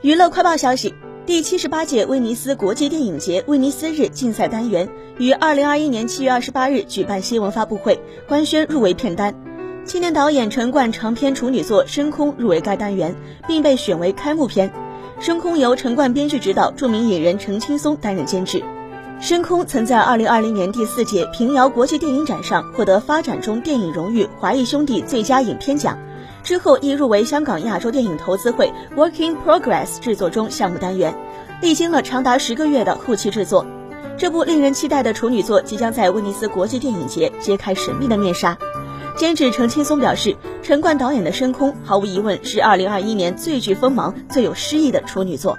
娱乐快报消息：第七十八届威尼斯国际电影节威尼斯日竞赛单元于二零二一年七月二十八日举办新闻发布会，官宣入围片单。青年导演陈冠长篇处女作《深空》入围该单元，并被选为开幕片。《深空》由陈冠编剧指导，著名影人陈青松担任监制。《深空》曾在二零二零年第四届平遥国际电影展上获得发展中电影荣誉华谊兄弟最佳影片奖。之后亦入围香港亚洲电影投资会 Working Progress 制作中项目单元，历经了长达十个月的后期制作。这部令人期待的处女作即将在威尼斯国际电影节揭开神秘的面纱。监制陈青松表示，陈冠导演的《深空》毫无疑问是2021年最具锋芒、最有诗意的处女作。